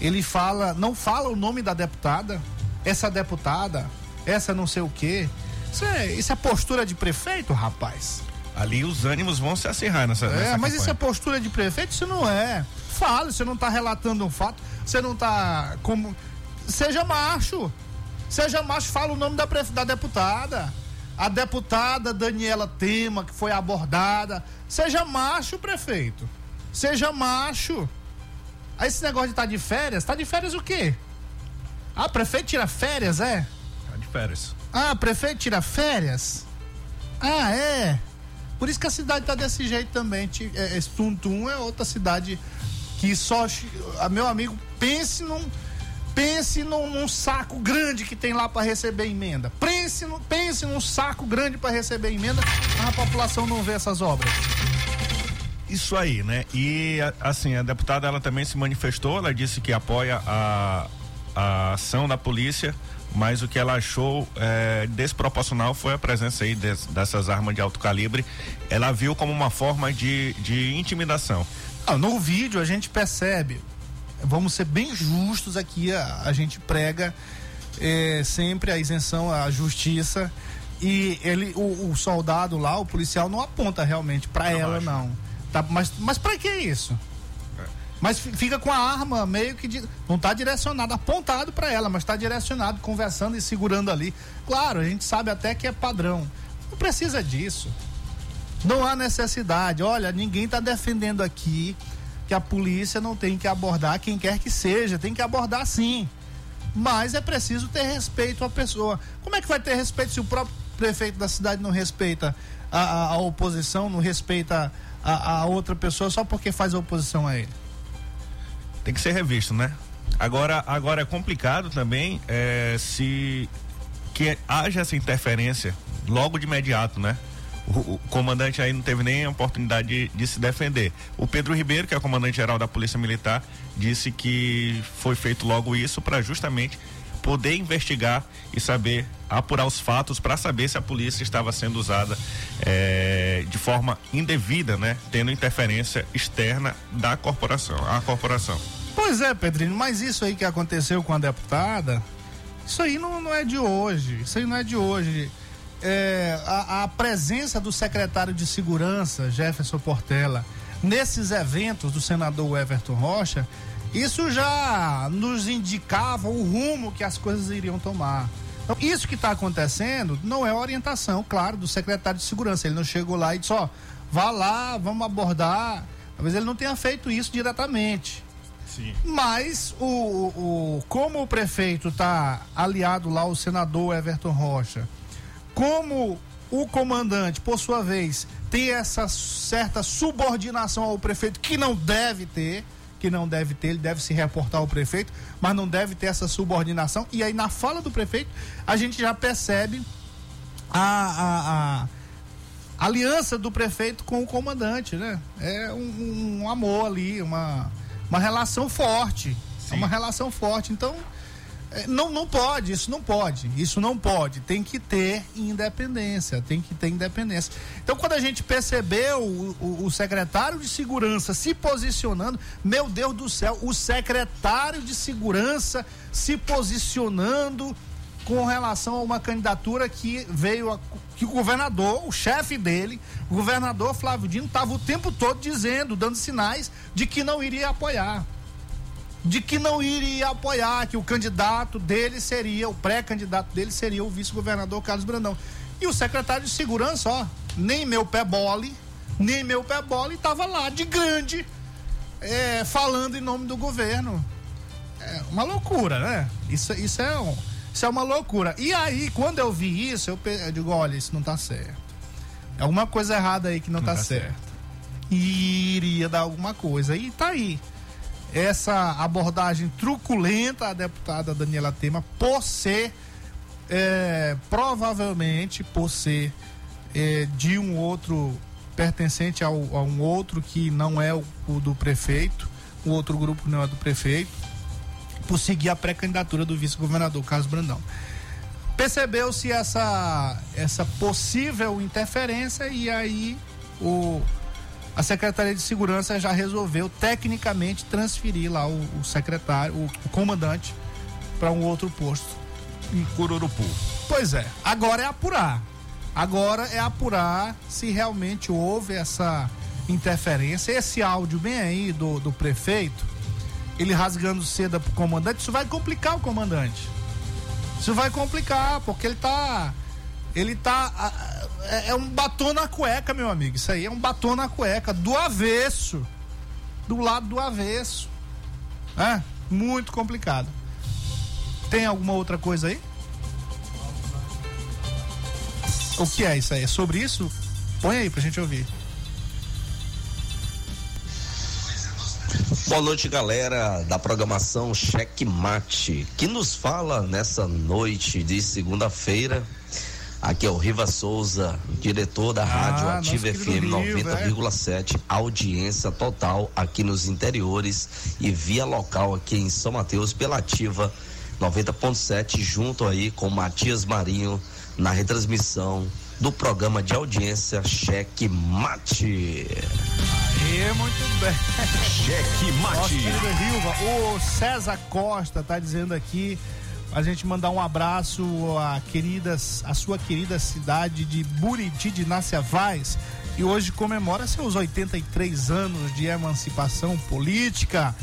ele fala, não fala o nome da deputada, essa deputada, essa não sei o quê. Isso é, isso é postura de prefeito, rapaz. Ali os ânimos vão se acirrar nessa. É, nessa mas isso é postura de prefeito? Isso não é. Fala, você não está relatando um fato, você não está como. Seja macho. Seja macho, fala o nome da, pref... da deputada. A deputada Daniela Tema, que foi abordada. Seja macho, prefeito. Seja macho. Aí esse negócio de estar tá de férias, tá de férias o quê? Ah, prefeito tira férias, é? Tá de férias. Ah, prefeito tira férias? Ah, é? Por isso que a cidade tá desse jeito também. É, Tuntum é outra cidade que só. Meu amigo, pense num. Pense num, num saco grande que tem lá para receber emenda. Pense, no, pense num saco grande para receber emenda, a população não vê essas obras. Isso aí, né? E assim, a deputada ela também se manifestou, ela disse que apoia a, a ação da polícia, mas o que ela achou é, desproporcional foi a presença aí des, dessas armas de alto calibre. Ela viu como uma forma de, de intimidação. Ah, no vídeo a gente percebe, vamos ser bem justos aqui, a, a gente prega é, sempre a isenção, a justiça. E ele, o, o soldado lá, o policial, não aponta realmente para ela, acho. não. Tá, mas, mas para que isso? É. Mas fica com a arma meio que. De, não está direcionado, apontado para ela, mas está direcionado, conversando e segurando ali. Claro, a gente sabe até que é padrão. Não precisa disso. Não há necessidade. Olha, ninguém está defendendo aqui que a polícia não tem que abordar quem quer que seja. Tem que abordar sim. Mas é preciso ter respeito à pessoa. Como é que vai ter respeito se o próprio prefeito da cidade não respeita a, a, a oposição, não respeita a, a outra pessoa só porque faz oposição a ele. Tem que ser revisto, né? Agora, agora é complicado também é, se que haja essa interferência logo de imediato, né? O, comandante aí não teve nem a oportunidade de, de, se defender. O Pedro Ribeiro, que é o comandante geral da Polícia Militar, disse que foi feito logo isso para justamente poder investigar e saber apurar os fatos para saber se a polícia estava sendo usada é, de forma indevida, né? Tendo interferência externa da corporação, a corporação. Pois é, Pedrinho, mas isso aí que aconteceu com a deputada, isso aí não, não é de hoje. Isso aí não é de hoje. É, a, a presença do secretário de Segurança, Jefferson Portela, nesses eventos do senador Everton Rocha, isso já nos indicava o rumo que as coisas iriam tomar. Então, isso que está acontecendo não é orientação, claro, do secretário de Segurança. Ele não chegou lá e disse: ó, vá lá, vamos abordar. Talvez ele não tenha feito isso diretamente. Sim. Mas o, o como o prefeito está aliado lá ao senador Everton Rocha, como o comandante, por sua vez, tem essa certa subordinação ao prefeito que não deve ter, que não deve ter, ele deve se reportar ao prefeito, mas não deve ter essa subordinação. E aí na fala do prefeito a gente já percebe a, a, a aliança do prefeito com o comandante, né? É um, um amor ali, uma uma relação forte. É uma relação forte. Então, não, não pode, isso não pode. Isso não pode. Tem que ter independência. Tem que ter independência. Então, quando a gente percebeu o, o, o secretário de segurança se posicionando, meu Deus do céu, o secretário de segurança se posicionando com relação a uma candidatura que veio a, que o governador, o chefe dele, o governador Flávio Dino, estava o tempo todo dizendo, dando sinais de que não iria apoiar. De que não iria apoiar, que o candidato dele seria, o pré-candidato dele seria o vice-governador Carlos Brandão. E o secretário de segurança, ó, nem meu pé bole, nem meu pé bole, estava lá de grande, é, falando em nome do governo. É uma loucura, né? Isso, isso é um isso é uma loucura. E aí, quando eu vi isso, eu, eu digo, olha, isso não tá certo. É alguma coisa errada aí que não, não tá, tá certo. certo. E iria dar alguma coisa. E tá aí. Essa abordagem truculenta da deputada Daniela Tema, por ser, é, provavelmente, por ser é, de um outro, pertencente ao, a um outro que não é o, o do prefeito, o outro grupo não é do prefeito por seguir a pré-candidatura do vice-governador Carlos Brandão. Percebeu-se essa, essa possível interferência e aí o, a Secretaria de Segurança já resolveu tecnicamente transferir lá o, o secretário, o, o comandante, para um outro posto. Em Cururupu. Pois é, agora é apurar. Agora é apurar se realmente houve essa interferência. Esse áudio bem aí do, do prefeito ele rasgando seda pro comandante, isso vai complicar o comandante. Isso vai complicar, porque ele tá. Ele tá. É, é um batom na cueca, meu amigo. Isso aí é um batom na cueca, do avesso. Do lado do avesso. É? Muito complicado. Tem alguma outra coisa aí? O que é isso aí? É sobre isso? Põe aí pra gente ouvir. Boa noite, galera da programação Cheque Mate, que nos fala nessa noite de segunda-feira. Aqui é o Riva Souza, diretor da ah, Rádio Ativa FM 90,7, é. audiência total aqui nos interiores e via local aqui em São Mateus pela Ativa 90.7, junto aí com Matias Marinho na retransmissão do programa de audiência Cheque Mate. Aê, muito bem. Cheque Mate. Rilva, o César Costa tá dizendo aqui a gente mandar um abraço à queridas, a sua querida cidade de Buriti de Nácia Vaz, e hoje comemora seus 83 anos de emancipação política.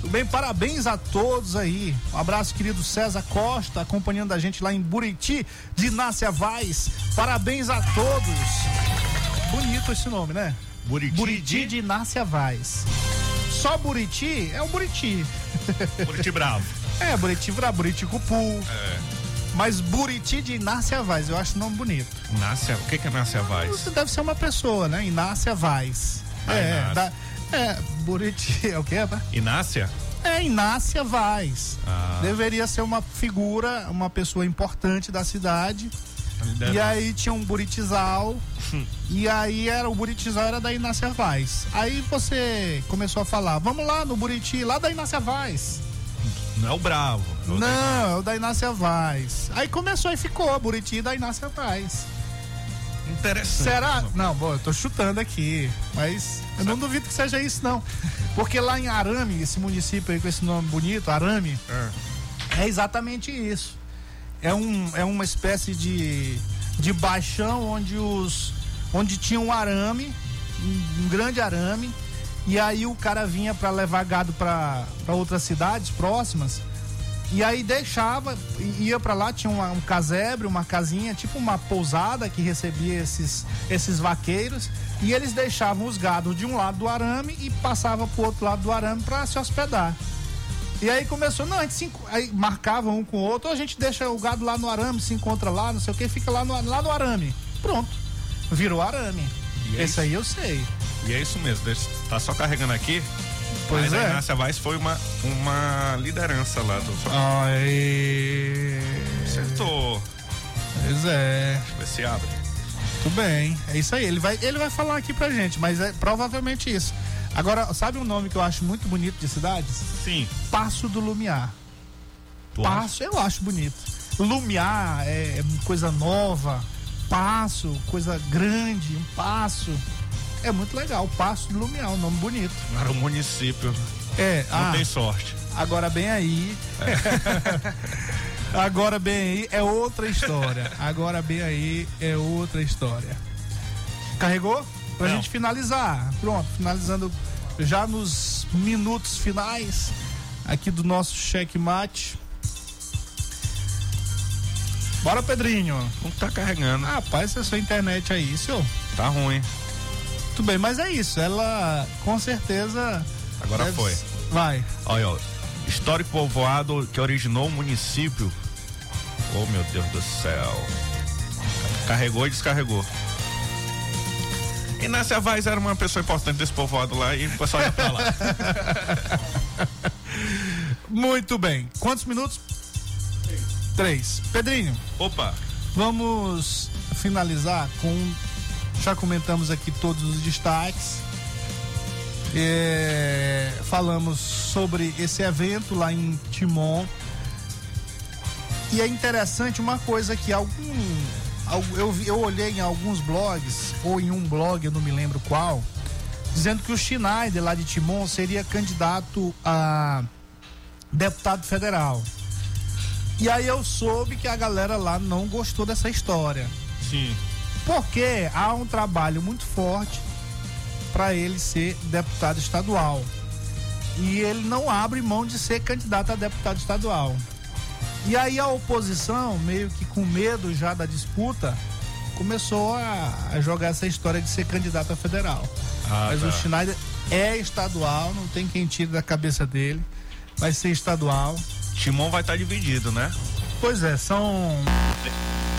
Tudo bem? Parabéns a todos aí. Um abraço, querido César Costa, acompanhando a gente lá em Buriti, de Nácia Vaz. Parabéns a todos. Bonito esse nome, né? Buriti, Buriti de Nácia Vaz. Só Buriti é o Buriti. Buriti Bravo. é, Buriti Buriti Cupu. É. Mas Buriti de Inácia Vaz, eu acho o nome bonito. Inácia, o que, que é Inácia Vaz? Você deve ser uma pessoa, né? Inácia Vaz. É, Inácia. da, é, Buriti, é o que, rapaz? Inácia? É Inácia Vaz. Ah. Deveria ser uma figura, uma pessoa importante da cidade. Deve- E aí tinha um buritizal. e aí era o buritizal era da Inácia Vaz. Aí você começou a falar, vamos lá no Buriti, lá da Inácia Vaz. Não é o Bravo. é o Não, é o da Inácia Vaz. Aí começou e ficou, Buriti da Inácia Vaz. Interessante. Será? Não, bom, eu tô chutando aqui. Mas eu não duvido que seja isso, não. Porque lá em Arame, esse município aí com esse nome bonito, Arame, É. é exatamente isso. É, um, é uma espécie de, de baixão onde os. onde tinha um arame, um, um grande arame, e aí o cara vinha para levar gado para outras cidades próximas. E aí deixava, ia para lá, tinha uma- um casebre, uma casinha, tipo uma pousada que recebia esses, esses vaqueiros, e eles deixavam os gados de um lado do arame e passavam pro outro lado do arame para se hospedar. E aí começou, não, a gente se, aí marcava um com o outro, ou a gente deixa o gado lá no arame, se encontra lá, não sei o que, fica lá no, lá no arame. Pronto. Virou arame. E é Esse isso. aí eu sei. E é isso mesmo. deixa- Tá só carregando aqui. Pois mas é. a Inácia Vaz foi uma, uma liderança lá do. Aí. Acertou. Pois é. Deixa eu ver se abre. Tudo bem. É isso aí. Ele vai, ele vai falar aqui pra gente, mas é provavelmente isso. Agora, sabe um nome que eu acho muito bonito de cidades? Sim. Passo do Lumiar. Tu acha? Passo, eu acho bonito. Lumiar é, é coisa nova. Passo, coisa grande, um passo. É muito legal. Passo do Lumiar, um nome bonito. Era o município. É, Não ah, tem sorte. agora bem aí. agora bem aí é outra história. Agora bem aí é outra história. Carregou? Pra Não. gente finalizar. Pronto, finalizando já nos minutos finais aqui do nosso checkmate. Bora, Pedrinho. Não tá carregando. Ah, Rapaz, essa sua internet aí, senhor. Tá ruim. Tudo bem, mas é isso. Ela com certeza. Agora deve- foi. Vai. Olha, ó, histórico povoado que originou o município. Oh, meu Deus do céu. Carregou e descarregou. Inácia Vaz era uma pessoa importante desse povoado lá e o pessoal ia pra lá. Muito bem. Quantos minutos? Três. Pedrinho, Opa, vamos finalizar com. Já comentamos aqui todos os destaques. É, falamos sobre esse evento lá em Timon. E é interessante uma coisa que algum. al- Eu, eu olhei em alguns blogs, ou em um blog, eu não me lembro qual, dizendo que o Schneider lá de Timon seria candidato a deputado federal. E aí eu soube que a galera lá não gostou dessa história. sim. Porque há um trabalho muito forte para ele ser deputado estadual. E ele não abre mão de ser candidato a deputado estadual. E aí a oposição, meio que com medo já da disputa, começou a, jogar essa história de ser candidato a federal. Ah, Mas tá. o Schneider é estadual, não tem quem tire da cabeça dele. Vai ser estadual. Timon vai estar dividido, né? Pois é, são.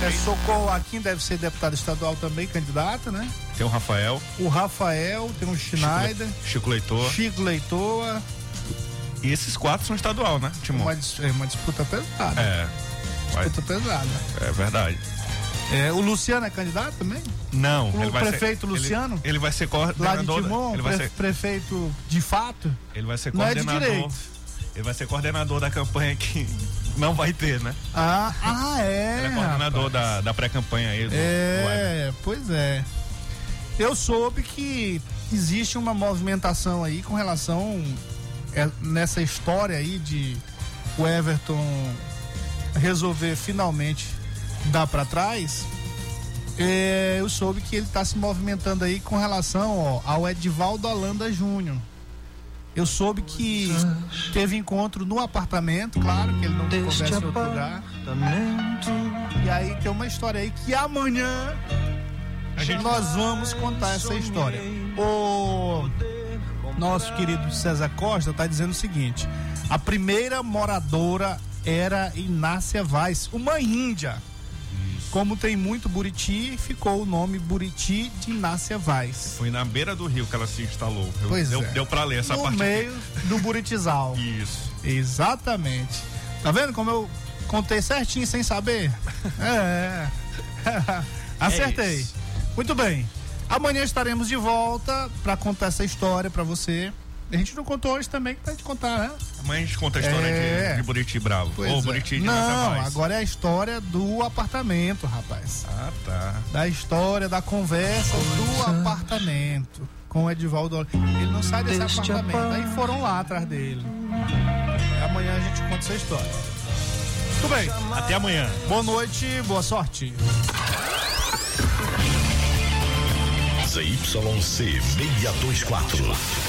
É, Socorro Aquim deve ser deputado estadual também, candidato, né? Tem o Rafael, O Rafael, tem o Schneider, Chico Leitor. Chico Leitoa. E esses quatro são estadual, né, Timon? Uma, é uma disputa pesada. É. Vai, Disputa pesada. é verdade. É, o Luciano é candidato também? Não, O vai prefeito ser, Luciano? Ele, ele vai ser Lá de coordenador. Timon, ele, vai ser, prefeito de fato? ele vai ser Não é de coordenador. direito. ele vai ser coordenador da campanha que não vai ter, né? Ah, ah é. Ele é coordenador rapaz. da, da pré-campanha aí. Do, do. É, pois é. Eu soube que existe uma movimentação aí com relação é, nessa história aí de o Everton resolver finalmente dar para trás. É, eu soube que ele está se movimentando aí com relação ó, ao Edivaldo Holanda Júnior. Eu soube que teve encontro no apartamento, claro que ele não conversa em outro lugar. E aí tem uma história aí que amanhã nós vamos contar essa história. O nosso querido César Costa está dizendo o seguinte: a primeira moradora era Inácia Vaz, uma índia. Como tem muito Buriti, ficou o nome Buriti de Inácia Vaz. Foi na beira do rio que ela se instalou. Eu, Pois deu, é. deu pra ler essa no parte. meio do Buritizal. Isso. Exatamente. Tá vendo como eu contei certinho sem saber? É. Acertei. isso. Muito bem. Amanhã estaremos de volta para contar essa história para você. A gente não contou hoje também, que pra gente contar, né? Amanhã a gente conta a história É. de, de Buriti Bravo. Pois Ou é. Buriti de Não, agora é a história do apartamento, rapaz. Ah, tá. Da história, da conversa do apartamento com o Edivaldo. Ele não sai desse apartamento. Aí foram lá atrás dele. Amanhã a gente conta essa história. Tudo bem. Até amanhã. Boa noite, boa sorte. ZYC 624.